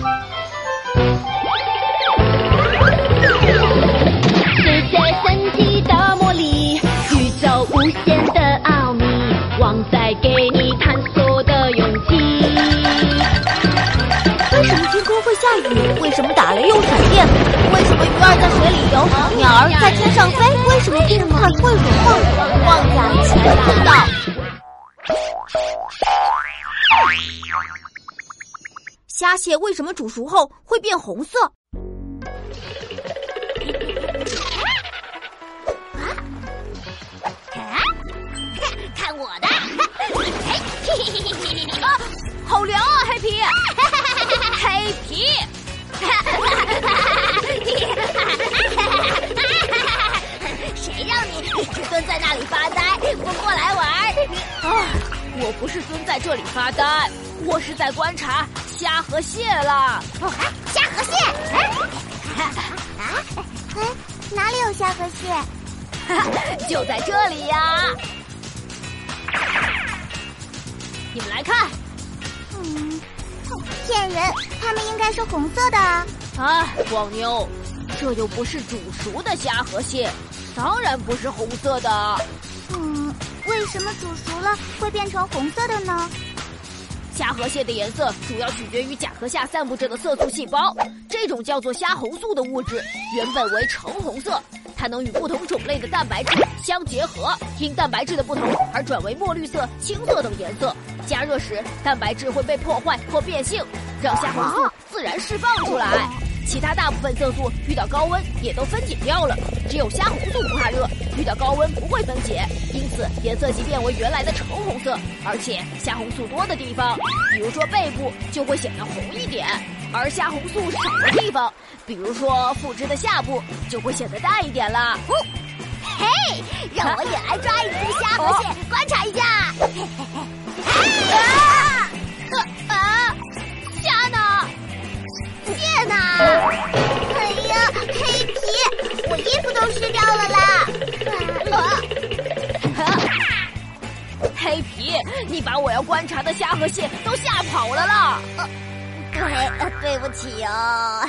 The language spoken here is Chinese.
世界神奇的魔力，宇宙无限的奥秘，旺仔给你探索的勇气。为什么天空会下雨？为什么打雷又闪电？为什么鱼儿在水里游，鸟儿在天上飞？为什么电饭会融化？旺仔全知道。虾蟹为什么煮熟后会变红色？啊看我的！啊，好凉啊，黑皮！黑皮！谁让你一直蹲在那里发呆，不过来玩？啊，我不是蹲在这里发呆，我是在观察虾和蟹啦。哦，虾和蟹？啊，哎，哪里有虾和蟹？就在这里呀！你们来看。嗯，骗人，它们应该是红色的啊！啊，光妞，这又不是煮熟的虾和蟹，当然不是红色的。嗯，为什么煮熟了会变成红色的呢？虾和蟹的颜色主要取决于甲壳下散布着的色素细胞，这种叫做虾红素的物质原本为橙红色，它能与不同种类的蛋白质相结合，因蛋白质的不同而转为墨绿色、青色等颜色。加热时，蛋白质会被破坏或变性，让虾红素自然释放出来。其他大部分色素遇到高温也都分解掉了，只有虾红素不怕热，遇到高温不会分解，因此颜色即变为原来的橙红色。而且虾红素多的地方，比如说背部就会显得红一点；而虾红素少的地方，比如说腹肢的下部就会显得淡一点了。哦，嘿，让我也来抓一只虾和蟹，观察一下。啊！黑皮，你把我要观察的虾和蟹都吓跑了啦！对，对不起哦。